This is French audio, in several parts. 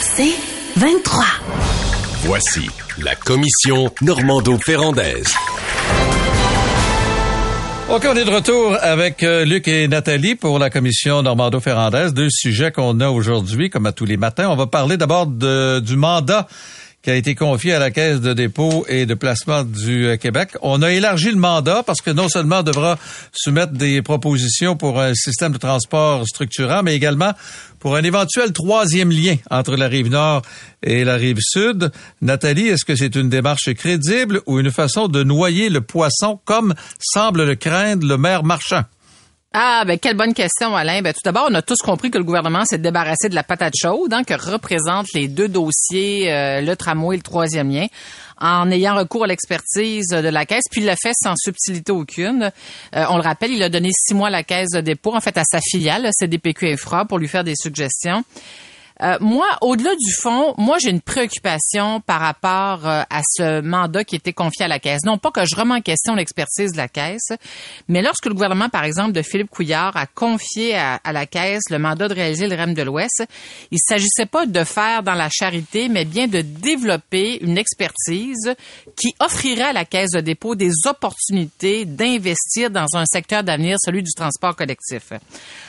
C'est 23. Voici la commission Normando-Ferrandaise. OK, on est de retour avec euh, Luc et Nathalie pour la commission Normando-Ferrandaise. Deux sujets qu'on a aujourd'hui, comme à tous les matins. On va parler d'abord du mandat qui a été confié à la Caisse de dépôt et de placement du euh, Québec. On a élargi le mandat parce que non seulement on devra soumettre des propositions pour un système de transport structurant, mais également pour un éventuel troisième lien entre la rive nord et la rive sud. Nathalie, est-ce que c'est une démarche crédible ou une façon de noyer le poisson comme semble le craindre le maire marchand? Ah, ben quelle bonne question, Alain. Ben, tout d'abord, on a tous compris que le gouvernement s'est débarrassé de la patate chaude, hein, que représentent les deux dossiers, euh, le tramway et le troisième lien, en ayant recours à l'expertise de la Caisse, puis il l'a fait sans subtilité aucune. Euh, on le rappelle, il a donné six mois à la Caisse de dépôt, en fait à sa filiale, CDPQ Infra, pour lui faire des suggestions. Euh, moi, au-delà du fond, moi j'ai une préoccupation par rapport euh, à ce mandat qui était confié à la Caisse. Non pas que je remets en question l'expertise de la Caisse, mais lorsque le gouvernement, par exemple, de Philippe Couillard a confié à, la Caisse le mandat de réaliser le REM de l'Ouest, il s'agissait pas de faire dans la charité, mais bien de développer une expertise qui offrirait à la Caisse de dépôt des opportunités d'investir dans un secteur d'avenir, celui du transport collectif.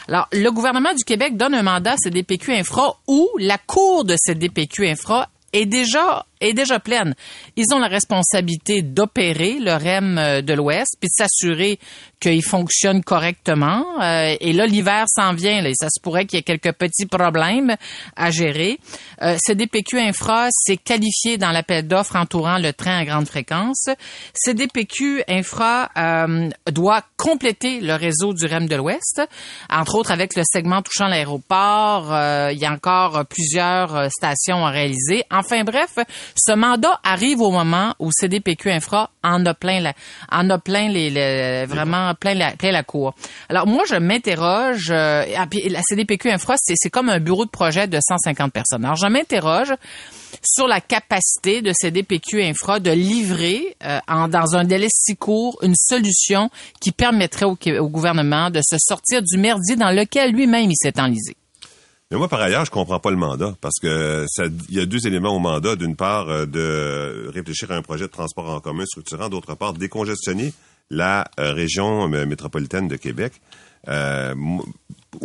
Alors, le gouvernement du Québec donne un mandat à CDPQ Infra la Cour de CDPQ Infra est déjà est déjà pleine. Ils ont la responsabilité d'opérer le REM euh, de l'Ouest puis de s'assurer qu'il fonctionne correctement. Euh, et là, l'hiver s'en vient. Là, et ça se pourrait qu'il y ait quelques petits problèmes à gérer. Euh, CDPQ Infra s'est qualifié dans l'appel d'offres entourant le train à grande fréquence. CDPQ Infra euh, doit compléter le réseau du REM de l'Ouest, entre autres avec le segment touchant l'aéroport. Euh, il y a encore plusieurs stations à réaliser. Enfin bref, ce mandat arrive au moment où CDPQ Infra en a plein la, en a plein les, vraiment plein la, plein la cour. Alors moi je m'interroge euh, ah, la CDPQ Infra c'est comme un bureau de projet de 150 personnes. Alors je m'interroge sur la capacité de CDPQ Infra de livrer euh, en, dans un délai si court une solution qui permettrait au, au gouvernement de se sortir du merdier dans lequel lui-même il s'est enlisé. Mais moi, par ailleurs, je comprends pas le mandat parce que il y a deux éléments au mandat. D'une part, euh, de réfléchir à un projet de transport en commun structurant. D'autre part, décongestionner la euh, région métropolitaine de Québec. Euh,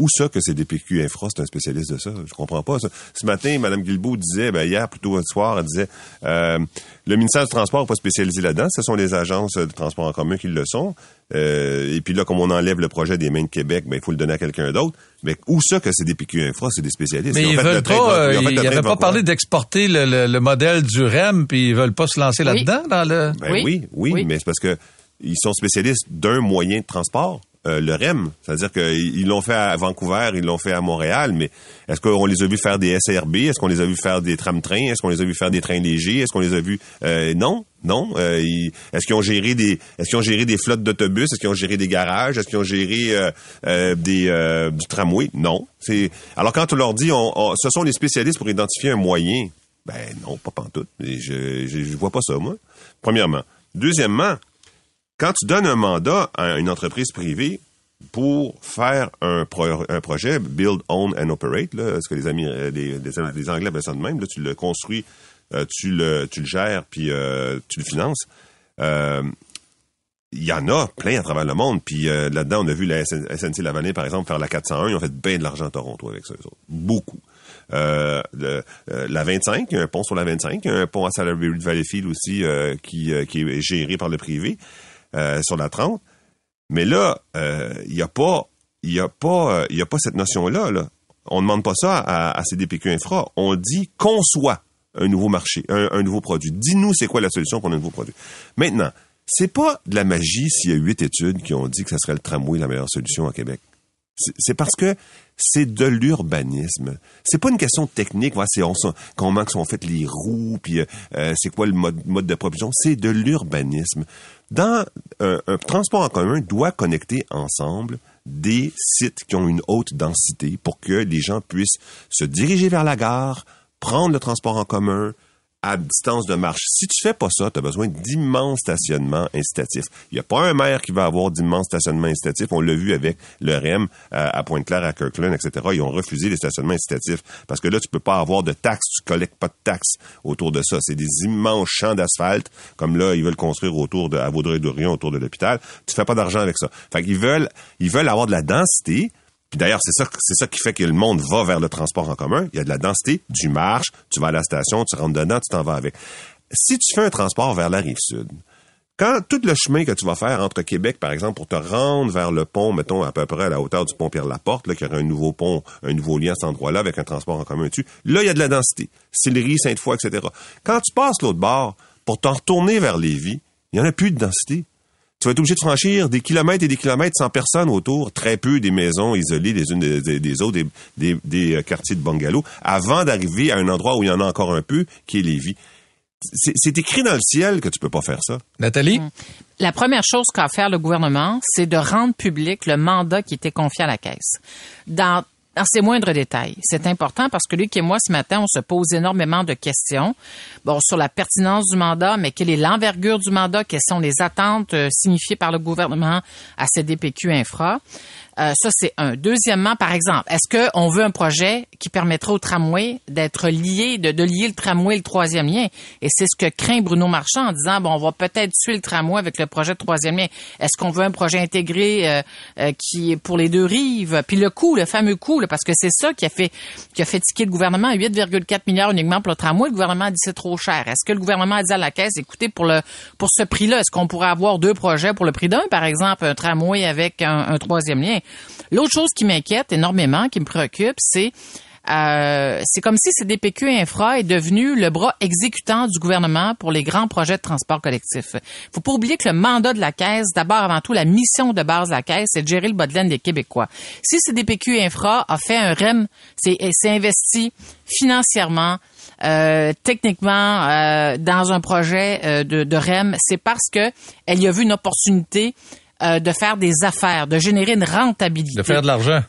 où ça que c'est DPQ Infra, c'est un spécialiste de ça? Je comprends pas ça. Ce matin, Mme Guilbeault disait, ben, hier, plutôt ce soir, elle disait, euh, le ministère du Transport n'est pas spécialisé là-dedans. Ce sont les agences de transport en commun qui le sont. Euh, et puis là, comme on enlève le projet des mains de Québec, ben, il faut le donner à quelqu'un d'autre. Mais où ça que c'est DPQ Infra? C'est des spécialistes. Mais ils, veulent pas, ils n'avaient pas parlé d'exporter le, modèle du REM, puis ils veulent pas se lancer là-dedans, dans le... Ben oui, oui, oui, mais c'est parce que ils sont spécialistes d'un moyen de transport euh, le REM. C'est-à-dire qu'ils l'ont fait à Vancouver, ils l'ont fait à Montréal, mais est-ce qu'on les a vus faire des SRB? Est-ce qu'on les a vus faire des tram-trains? Est-ce qu'on les a vus faire des trains légers? Est-ce qu'on les a vus... Euh, non, non. Euh, est-ce qu'ils ont géré des est-ce qu'ils ont géré des flottes d'autobus? Est-ce qu'ils ont géré des garages? Est-ce qu'ils ont géré des du tramway? Non. C'est alors quand on leur dit on, ce sont les spécialistes pour identifier un moyen, ben non, pas pantoute. Je, je, je vois pas ça, moi. Premièrement. Deuxièmement, quand tu donnes un mandat à une entreprise privée pour faire un, projet, build, own and operate, là, ce que les amis, euh, les, Anglais appellent ça de même, là, tu le construis, euh, tu le, tu le gères, puis euh, tu le finances. il y en a plein à travers le monde. Puis là-dedans, on a vu la SNC Lavalin, par exemple, faire la 401. Ils ont fait bien de l'argent à Toronto avec ça. Beaucoup. la 25, il y a un pont sur la 25, il y a un pont à Salaberry Valleyfield aussi qui, qui est géré par le privé. Euh, sur la 30. Mais là, il euh, n'y a pas, il a pas, euh, a pas cette notion-là. Là. On demande pas ça à, à CDPQ Infra. On dit conçoit un nouveau marché, un, nouveau produit. Dis-nous c'est quoi la solution pour un nouveau produit? Maintenant, c'est pas de la magie s'il y a huit études qui ont dit que ce serait le tramway la meilleure solution à Québec. C'est parce que c'est de l'urbanisme. C'est pas une question technique, voilà, c'est comment sont faites les roues, puis c'est quoi le mode, de propulsion. C'est de l'urbanisme dans euh, un transport en commun doit connecter ensemble des sites qui ont une haute densité pour que les gens puissent se diriger vers la gare, prendre le transport en commun, à distance de marche. Si tu fais pas ça, tu as besoin d'immenses stationnements incitatifs. Il n'y a pas un maire qui va avoir d'immenses stationnements incitatifs. On l'a vu avec le REM euh, à Pointe-Claire, à Kirkland, etc. Ils ont refusé les stationnements incitatifs parce que là, tu peux pas avoir de taxes, tu collectes pas de taxes autour de ça. C'est des immenses champs d'asphalte, comme là, ils veulent construire autour de, à Vaudreuil-Dorion, autour de l'hôpital. Tu fais pas d'argent avec ça. Fait qu'ils veulent, ils veulent avoir de la densité, puis d'ailleurs, c'est ça, c'est ça qui fait que le monde va vers le transport en commun. Il y a de la densité, du marche, tu vas à la station, tu rentres dedans, tu t'en vas avec. Si tu fais un transport vers la rive sud, quand tout le chemin que tu vas faire entre Québec, par exemple, pour te rendre vers le pont, mettons à peu près à la hauteur du pont Pierre-Laporte, là, qu'il y aurait un nouveau pont, un nouveau lien à cet endroit-là avec un transport en commun dessus, là, il y a de la densité. Sillery, Sainte-Foy, etc. Quand tu passes l'autre bord, pour t'en retourner vers Lévis, il n'y en a plus de densité tu vas être obligé de franchir des kilomètres et des kilomètres sans personne autour, très peu des maisons isolées les unes des, autres, des, des, euh, quartiers de bungalow, avant d'arriver à un endroit où il y en a encore un peu, qui est Lévis. C'est écrit dans le ciel que tu peux pas faire ça. Nathalie? Hum. La première chose qu'a à faire le gouvernement, c'est de rendre public le mandat qui était confié à la Caisse. Dans dans ces moindres détails. C'est important parce que Luc et moi, ce matin, on se pose énormément de questions. Bon, sur la pertinence du mandat, mais quelle est l'envergure du mandat? Quelles sont les attentes euh, signifiées par le gouvernement à CDPQ Infra? Euh, ça, c'est un. Deuxièmement, par exemple, est-ce qu'on veut un projet qui permettrait au tramway d'être lié, de, de, lier le tramway et le troisième lien? Et c'est ce que craint Bruno Marchand en disant, bon, on va peut-être tuer le tramway avec le projet de troisième lien. Est-ce qu'on veut un projet intégré euh, euh, qui est pour les deux rives? Puis le coût, le fameux coût, parce que c'est ça qui a fait qui a fait tiquer le gouvernement 8,4 milliards uniquement pour le tramway. Le gouvernement a dit c'est trop cher. Est-ce que le gouvernement a dit à la caisse, écoutez, pour le pour ce prix-là, est-ce qu'on pourrait avoir deux projets pour le prix d'un, par exemple, un tramway avec un troisième lien? L'autre chose qui m'inquiète énormément, qui me préoccupe, c'est euh, c'est comme si CDPQ Infra est devenu le bras exécutant du gouvernement pour les grands projets de transport collectif. Faut pas oublier que le mandat de la Caisse, d'abord avant tout, la mission de base de la Caisse, c'est de gérer le bas des Québécois. Si CDPQ Infra a fait un REM, c'est investi financièrement, euh, techniquement euh, dans un projet de, REM, c'est parce que elle y a vu une opportunité euh, de faire des affaires, de générer une rentabilité. De faire de l'argent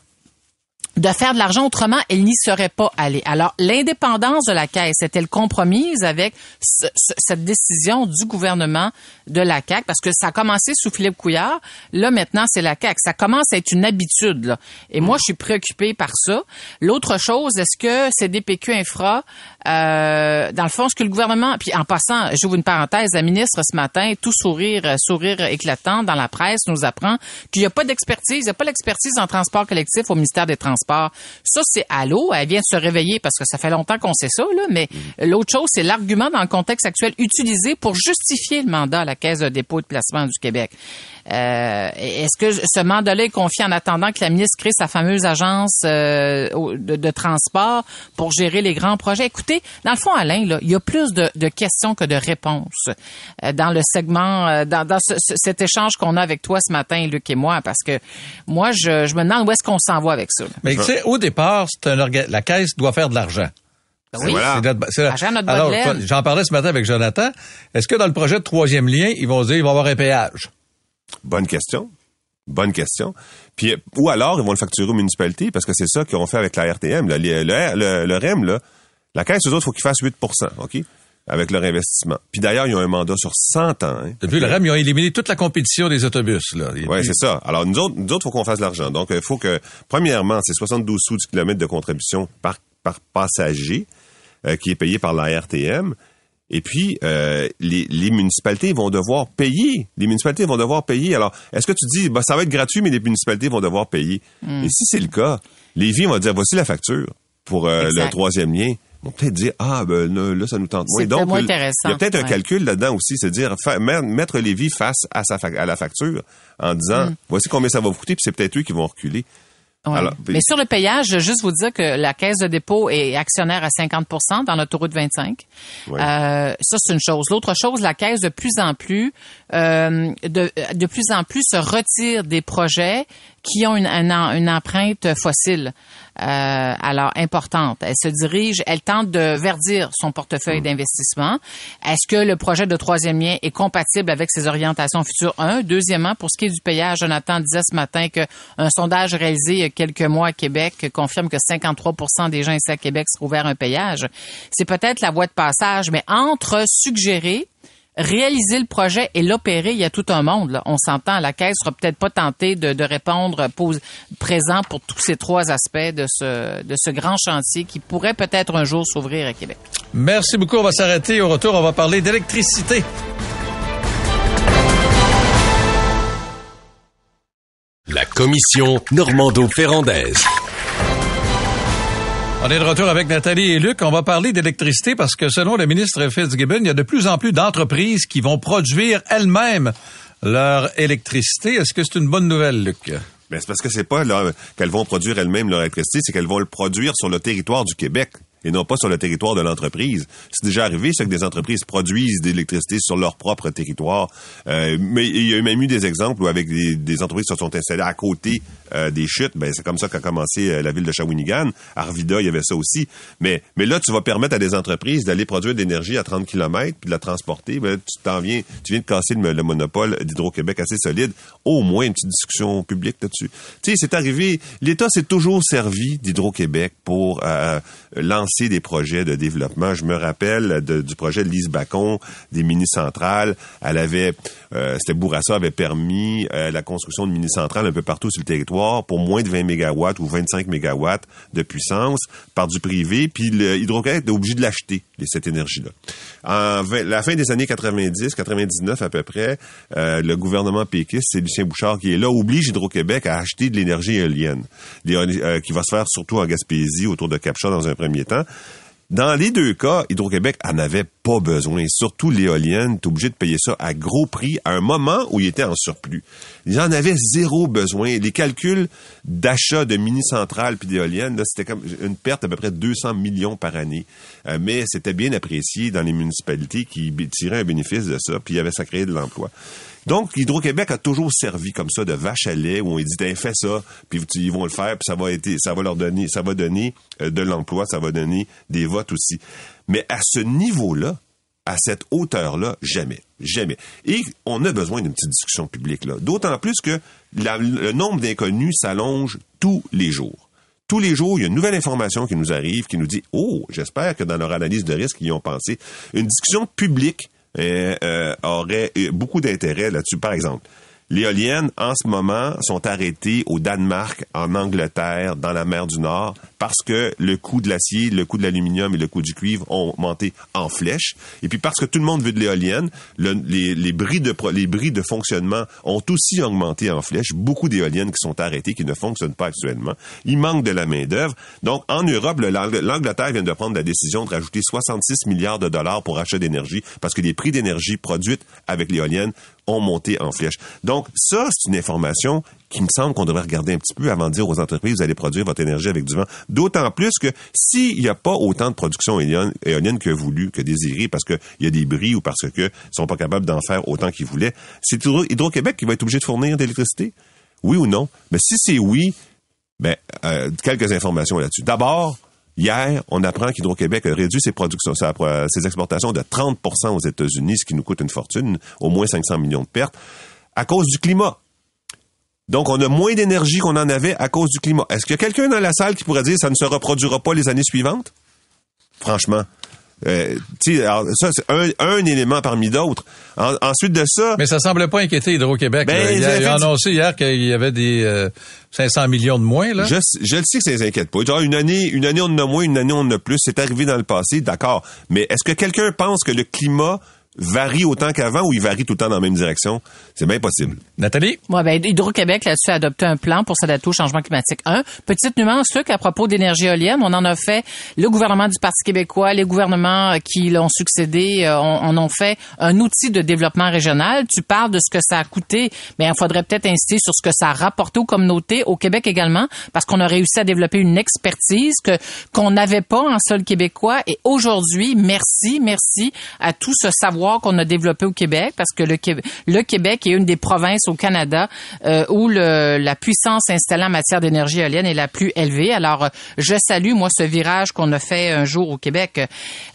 de faire de l'argent autrement, elle n'y serait pas allée. Alors, l'indépendance de la Caisse est-elle compromise avec cette décision du gouvernement de la CAQ? Parce que ça a commencé sous Philippe Couillard. Là, maintenant, c'est la CAQ. Ça commence à être une habitude. Là. Et moi, je suis préoccupée par ça. L'autre chose, est-ce que c'est DPQ Infra, euh, dans le fond, ce que le gouvernement... Puis en passant, j'ouvre une parenthèse, la ministre ce matin, tout sourire, sourire éclatant dans la presse, nous apprend qu'il n'y a pas d'expertise, il n'y a pas l'expertise en transport collectif au ministère des Transports ça, c'est à l'eau. Elle vient de se réveiller parce que ça fait longtemps qu'on sait ça, là, mais mm. l'autre chose, c'est l'argument dans le contexte actuel utilisé pour justifier le mandat à la Caisse de dépôt et de placement du Québec. Euh, est-ce que ce mandat-là est confié en attendant que la ministre crée sa fameuse agence euh, de, transport pour gérer les grands projets? Écoutez, dans le fond, Alain, là, il y a plus de, questions que de réponses euh, dans le segment, dans, cet échange qu'on a avec toi ce matin, Luc et moi, parce que moi, je, me demande où est-ce qu'on s'en va avec ça. Mais tu sais, au départ, un la caisse doit faire de l'argent. Oui, alors, j'en parlais ce matin avec Jonathan. Est-ce que dans le projet de troisième lien, ils vont dire qu'il va y avoir un péage? Bonne question. Bonne question. Puis ou alors ils vont le facturer aux municipalités parce que c'est ça qu'ils ont fait avec la RTM. Le, le, REM, là, la caisse, eux autres, il faut qu'ils fassent 8 OK? Avec leur investissement. Puis d'ailleurs, ils ont un mandat sur 100 ans. Hein. Depuis le REM, ils ont éliminé toute la compétition des autobus. Là. Oui, c'est ça. Alors, nous autres, il faut qu'on fasse de l'argent. Donc, il faut que, premièrement, c'est 72 sous du kilomètre de contribution par, par passager euh, qui est payé par la RTM. Et puis, euh, les, les, municipalités vont devoir payer. Les municipalités vont devoir payer. Alors, est-ce que tu dis, bah, ça va être gratuit, mais les municipalités vont devoir payer? Hmm. Et si c'est le cas, les villes vont dire, voici la facture pour euh, le troisième lien. Ils vont peut-être dire, ah, ben là, ça nous tente moins. Donc, il y a peut-être un calcul là-dedans aussi, c'est dire mettre les vies face à, sa, à la facture en disant, hmm. voici combien ça va vous coûter, puis c'est peut-être eux qui vont reculer. Mais sur le payage, juste vous dire que la caisse de dépôt est actionnaire à 50% dans l'autoroute 25. Euh, ça, c'est une chose. L'autre chose, la caisse de plus en plus, euh, de, de plus en plus se retire des projets qui ont une, une, empreinte fossile. Alors importante. Elle se dirige, elle tente de verdir son portefeuille Mm. d'investissement. Est-ce que le projet de troisième lien est compatible avec ses orientations futures? Un. Deuxièmement, pour ce qui est du payage, Jonathan disait ce matin qu'un sondage réalisé il y a quelques mois à Québec confirme que 53% des gens ici à Québec seraient ouverts un payage. C'est peut-être la voie de passage, mais entre suggérer réaliser le projet et l'opérer, il y a tout un monde. Là. On s'entend, la Caisse sera peut-être pas tentée de, de répondre pose, présent pour tous ces trois aspects de ce, de ce grand chantier qui pourrait peut-être un jour s'ouvrir à Québec. Merci beaucoup. On va s'arrêter. Au retour, on va parler d'électricité. La commission Normando-Ferrandaise. On est de retour avec Nathalie et Luc. On va parler d'électricité parce que selon le ministre Fitzgibbon, il y a de plus en plus d'entreprises qui vont produire elles-mêmes leur électricité. Est-ce que c'est une bonne nouvelle, Luc? Ben, c'est parce que c'est pas qu'elles vont produire elles-mêmes leur électricité, c'est qu'elles vont le produire sur le territoire du Québec et non pas sur le territoire de l'entreprise. C'est déjà arrivé, ça, que des entreprises produisent de l'électricité sur leur propre territoire. Euh, mais il y a même eu des exemples où avec des, des entreprises se sont installées à côté euh, des chutes. Ben, c'est comme ça qu'a commencé euh, la ville de Shawinigan. Arvida, il y avait ça aussi. Mais, mais là, tu vas permettre à des entreprises d'aller produire de l'énergie à 30 km puis de la transporter. Ben, tu t'en viens, tu viens de casser le, le monopole d'Hydro-Québec assez solide. Au moins une petite discussion publique là-dessus. Tu sais, c'est arrivé. L'État s'est toujours servi d'Hydro-Québec pour euh, des projets de développement. Je me rappelle du projet de Lise Bacon, des mini-centrales. Elle avait, euh, c'était Bourassa avait permis euh, la construction de mini-centrales un peu partout sur le territoire pour moins de 20 mégawatts ou 25 mégawatts de puissance par du privé. Puis l'Hydro-Québec est obligé de l'acheter, cette énergie-là. En la fin des années 90, 99 à peu près, euh, le gouvernement péquiste, c'est Lucien Bouchard qui est là, oblige Hydro-Québec à acheter de l'énergie éolienne, qui va se faire surtout en Gaspésie, autour de Capcha dans un premier temps. Dans les deux cas, Hydro-Québec en avait pas besoin. Surtout l'éolienne, tu obligé de payer ça à gros prix à un moment où il était en surplus. Ils en avaient zéro besoin. Les calculs d'achat de mini-centrales puis d'éoliennes, c'était comme une perte d'à peu près 200 millions par année. Euh, mais c'était bien apprécié dans les municipalités qui tiraient un bénéfice de ça, puis il y avait ça créé de l'emploi. Donc, Hydro-Québec a toujours servi comme ça de vache à lait où on dit ben, fais ça, puis ils vont le faire, puis ça va être, ça va leur donner, ça va donner euh, de l'emploi, ça va donner des votes aussi. Mais à ce niveau-là, à cette hauteur-là, jamais, jamais. Et on a besoin d'une petite discussion publique là. D'autant plus que le nombre d'inconnus s'allonge tous les jours. Tous les jours, il y a une nouvelle information qui nous arrive, qui nous dit Oh, j'espère que dans leur analyse de risque, ils ont pensé. Une discussion publique euh, aurait beaucoup d'intérêt là-dessus. Par exemple, l'éolienne, en ce moment, sont arrêtées au Danemark, en Angleterre, dans la mer du Nord, parce que le coût de l'acier, le coût de l'aluminium et le coût du cuivre ont monté en flèche. Et puis parce que tout le monde veut de l'éolienne, le, les, les, de fonctionnement ont aussi augmenté en flèche. Beaucoup d'éoliennes qui sont arrêtées, qui ne fonctionnent pas actuellement. Il manque de la main-d'œuvre. Donc, en Europe, l'Angleterre vient de prendre la décision de rajouter 66 milliards de dollars pour achat d'énergie parce que les prix d'énergie produite avec l'éolienne ont monté en flèche. Donc, ça, c'est une information qui me semble qu'on devrait regarder un petit peu avant de dire aux entreprises, vous allez produire votre énergie avec du vent. D'autant plus que s'il n'y a pas autant de production éolienne, que voulu, que désiré, parce qu'il y a des bris ou parce que sont pas capables d'en faire autant qu'ils voulaient, c'est Hydro-Québec qui va être obligé de fournir d'électricité? Oui ou non? Mais si c'est oui, ben, euh, quelques informations là-dessus. D'abord, Hier, on apprend qu'Hydro-Québec a réduit ses ses exportations de 30% aux États-Unis, ce qui nous coûte une fortune, au moins 500 millions de pertes, à cause du climat. Donc, on a moins d'énergie qu'on en avait à cause du climat. Est-ce qu'il y a quelqu'un dans la salle qui pourrait dire que ça ne se reproduira pas les années suivantes? Franchement. Euh, alors, ça, c'est un, un, élément parmi d'autres. En, ensuite de ça... Mais ça semblait pas inquiéter Hydro-Québec. Ben, il, a, il a annoncé hier qu'il y avait des euh, 500 millions de moins. Là. Je, je le sais que ça les inquiète pas. Genre, une année, une année, on en a moins, une année, on en a plus. C'est arrivé dans le passé, d'accord. Mais est-ce que quelqu'un pense que le climat varie autant qu'avant ou il varie tout le temps dans la même direction? C'est bien possible. Nathalie? Ouais, ben, Hydro-Québec, là-dessus, a adopté un plan pour s'adapter au changement climatique. Un, petite nuance, Luc, à propos d'énergie éolienne, on en a fait, le gouvernement du Parti québécois, les gouvernements qui l'ont succédé, euh, on, en ont fait un outil de développement régional. Tu parles de ce que ça a coûté, mais il faudrait peut-être insister sur ce que ça a rapporté aux communautés, au Québec également, parce qu'on a réussi à développer une expertise que qu'on n'avait pas en sol québécois. Et aujourd'hui, merci, merci à tout ce savoir qu'on a développé au Québec, parce que le, Québec est une des provinces au Canada euh, où la puissance installée en matière d'énergie éolienne est la plus élevée. Alors, euh, je salue, moi, ce virage qu'on a fait un jour au Québec.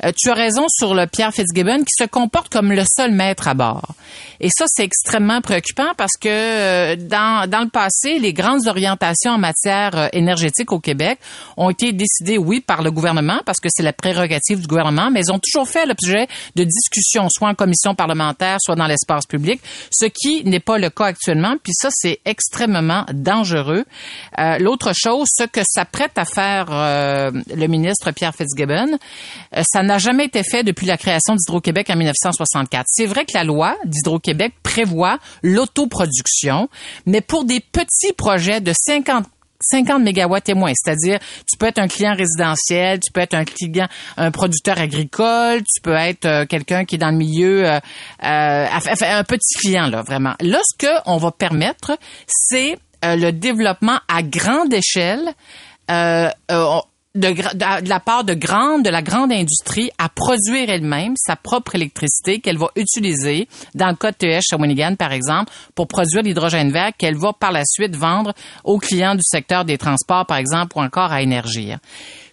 Euh, tu as raison sur le Pierre Fitzgibbon qui se comporte comme le seul maître à bord. Et ça, c'est extrêmement préoccupant parce que dans, dans le passé, les grandes orientations en matière énergétique au Québec ont été décidées, oui, par le gouvernement, parce que c'est la prérogative du gouvernement, mais ils ont toujours fait l'objet de discussions, soit en commission parlementaire, soit dans l'espace public, ce qui n'est pas le cas actuellement. Puis ça, c'est extrêmement dangereux. Euh, L'autre chose, ce que s'apprête à faire euh, le ministre Pierre Fitzgibbon, euh, ça n'a jamais été fait depuis la création d'Hydro-Québec en 1964. C'est vrai que la loi d'Hydro-Québec prévoit l'autoproduction, mais pour des petits projets de 50 50 mégawatts et moins, c'est-à-dire tu peux être un client résidentiel, tu peux être un client, un producteur agricole, tu peux être euh, quelqu'un qui est dans le milieu, euh, euh, un petit client là vraiment. Là, ce qu'on va permettre, c'est le développement à grande échelle de, la part de grande, de la grande industrie à produire elle-même sa propre électricité qu'elle va utiliser dans le cas de TH Shawinigan, par exemple, pour produire l'hydrogène vert qu'elle va par la suite vendre aux clients du secteur des transports, par exemple, ou encore à Énergie.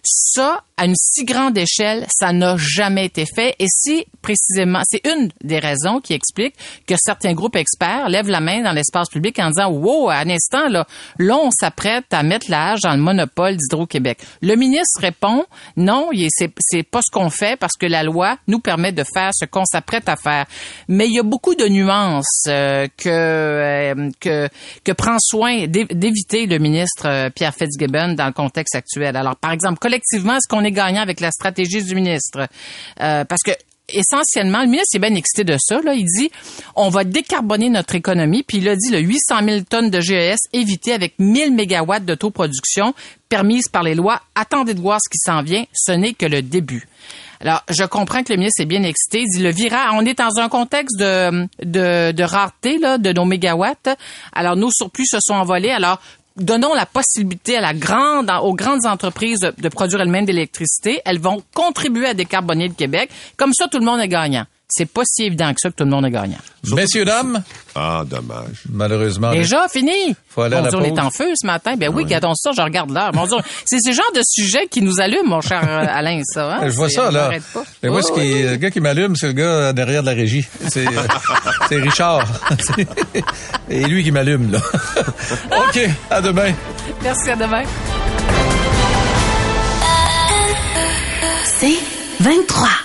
Ça, à une si grande échelle, ça n'a jamais été fait. Et c'est précisément, c'est une des raisons qui explique que certains groupes experts lèvent la main dans l'espace public en disant, wow, à un instant, là, là, on s'apprête à mettre l'âge dans le monopole d'Hydro-Québec. Le ministre répond, non, c'est, pas ce qu'on fait parce que la loi nous permet de faire ce qu'on s'apprête à faire. Mais il y a beaucoup de nuances euh, que, euh, que, que prend soin d'éviter le ministre euh, Pierre Fitzgibbon dans le contexte actuel. Alors, par exemple, collectivement, est-ce qu'on est gagnant avec la stratégie du ministre? Euh, parce que essentiellement, le ministre est bien excité de ça. Il dit, on va décarboner notre économie. Puis il a dit, le 800 000 tonnes de GES évitées avec 1000 mégawatts d'autoproduction permises par les lois. Attendez de voir ce qui s'en vient. Ce n'est que le début. Alors, je comprends que le ministre est bien excité. Il dit le virage, on est dans un contexte de, rareté de nos mégawatts. Alors, nos surplus se sont envolés. Alors, donnons la possibilité à la grande, aux grandes entreprises de, produire elles-mêmes de l'électricité. Elles vont contribuer à décarboner le Québec. Comme ça, tout le monde est gagnant. C'est pas si évident que ça que tout le monde est gagnant. Messieurs, dames? Ah, dommage. Malheureusement. Déjà, fini? Faut aller on est en feu ce matin. Ben oui, oui. ça, je regarde l'heure. Mon c'est ce genre de sujet qui nous allume, mon cher euh, Alain, ça. Hein? Je vois ça, là. Mais moi, ce qui, le gars qui m'allume, c'est le gars derrière de la régie. C'est, euh, c'est Richard. Et lui qui m'allume, là. OK. À demain. Merci, à demain. C'est 23.